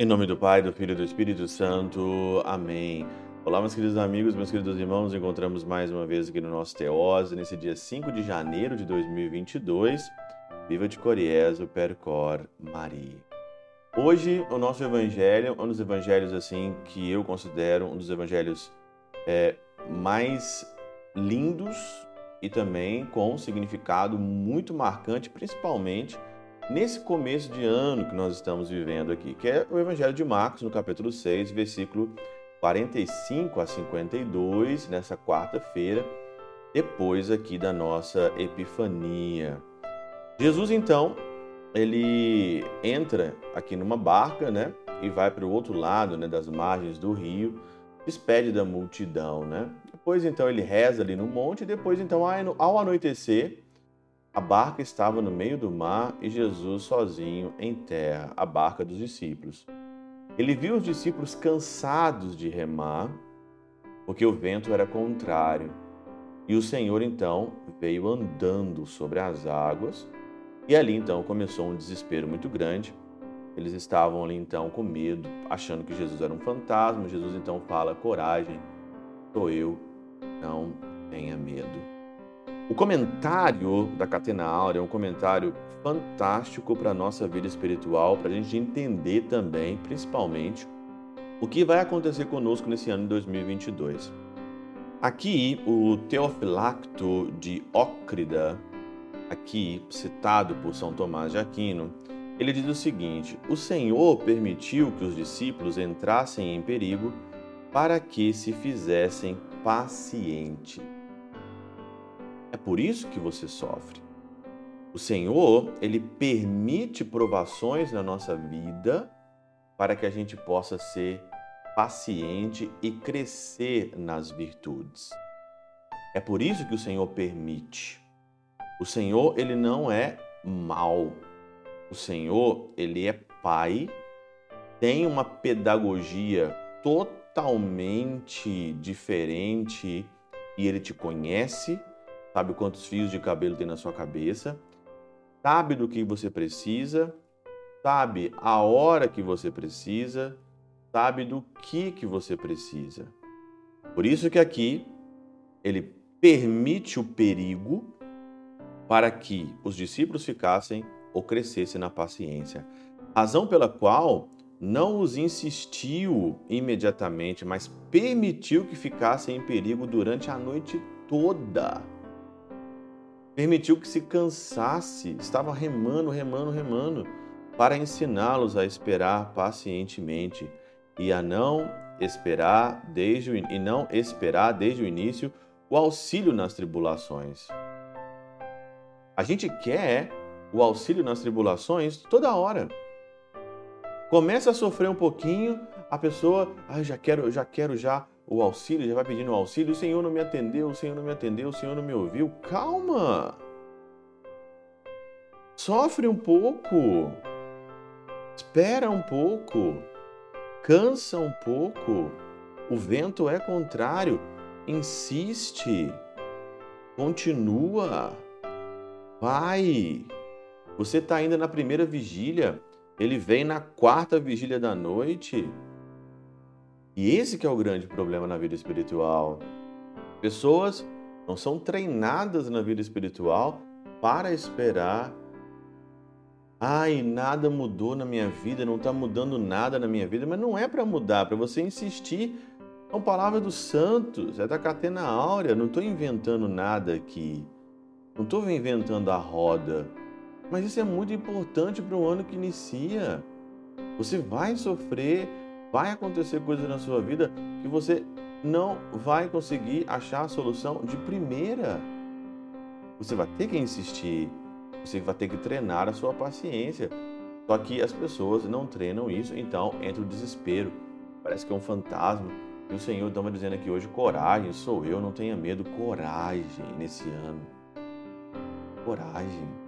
Em nome do Pai, do Filho e do Espírito Santo. Amém. Olá, meus queridos amigos, meus queridos irmãos. Nos encontramos mais uma vez aqui no nosso Teose, nesse dia 5 de janeiro de 2022. Viva de Coriezo, Percor, Maria. Hoje, o nosso evangelho um dos evangelhos assim que eu considero um dos evangelhos é, mais lindos e também com um significado muito marcante, principalmente nesse começo de ano que nós estamos vivendo aqui, que é o Evangelho de Marcos, no capítulo 6, versículo 45 a 52, nessa quarta-feira, depois aqui da nossa Epifania. Jesus, então, ele entra aqui numa barca, né, e vai para o outro lado, né, das margens do rio, despede da multidão, né? Depois, então, ele reza ali no monte, e depois, então, ao anoitecer, a barca estava no meio do mar e Jesus sozinho em terra, a barca dos discípulos. Ele viu os discípulos cansados de remar, porque o vento era contrário. E o Senhor então veio andando sobre as águas, e ali então começou um desespero muito grande. Eles estavam ali então com medo, achando que Jesus era um fantasma. Jesus então fala: Coragem, sou eu, não tenha medo. O comentário da Catena Áurea é um comentário fantástico para a nossa vida espiritual, para a gente entender também, principalmente, o que vai acontecer conosco nesse ano de 2022. Aqui, o Teofilacto de Ócrida, aqui citado por São Tomás de Aquino, ele diz o seguinte: O Senhor permitiu que os discípulos entrassem em perigo para que se fizessem pacientes. É por isso que você sofre. O Senhor, ele permite provações na nossa vida para que a gente possa ser paciente e crescer nas virtudes. É por isso que o Senhor permite. O Senhor, ele não é mal. O Senhor, ele é pai, tem uma pedagogia totalmente diferente e ele te conhece sabe quantos fios de cabelo tem na sua cabeça, sabe do que você precisa, sabe a hora que você precisa, sabe do que que você precisa. Por isso que aqui ele permite o perigo para que os discípulos ficassem ou crescessem na paciência. Razão pela qual não os insistiu imediatamente, mas permitiu que ficassem em perigo durante a noite toda permitiu que se cansasse, estava remando, remando, remando, para ensiná-los a esperar pacientemente e a não esperar desde o, e não esperar desde o início o auxílio nas tribulações. A gente quer o auxílio nas tribulações toda hora. Começa a sofrer um pouquinho, a pessoa, ah, já quero, já quero já o auxílio, já vai pedindo o auxílio, o Senhor não me atendeu, o Senhor não me atendeu, o Senhor não me ouviu. Calma! Sofre um pouco. Espera um pouco. Cansa um pouco. O vento é contrário. Insiste. Continua. Vai. Você está ainda na primeira vigília. Ele vem na quarta vigília da noite. E esse que é o grande problema na vida espiritual. Pessoas não são treinadas na vida espiritual para esperar. Ai, nada mudou na minha vida, não está mudando nada na minha vida, mas não é para mudar, para você insistir. São palavras dos santos, é da Catena Áurea, não estou inventando nada aqui. Não estou inventando a roda. Mas isso é muito importante para o ano que inicia. Você vai sofrer, vai acontecer coisas na sua vida que você não vai conseguir achar a solução de primeira. Você vai ter que insistir, você vai ter que treinar a sua paciência. Só que as pessoas não treinam isso, então entra o desespero. Parece que é um fantasma. E o Senhor estava dizendo aqui hoje: coragem, sou eu, não tenha medo. Coragem nesse ano. Coragem.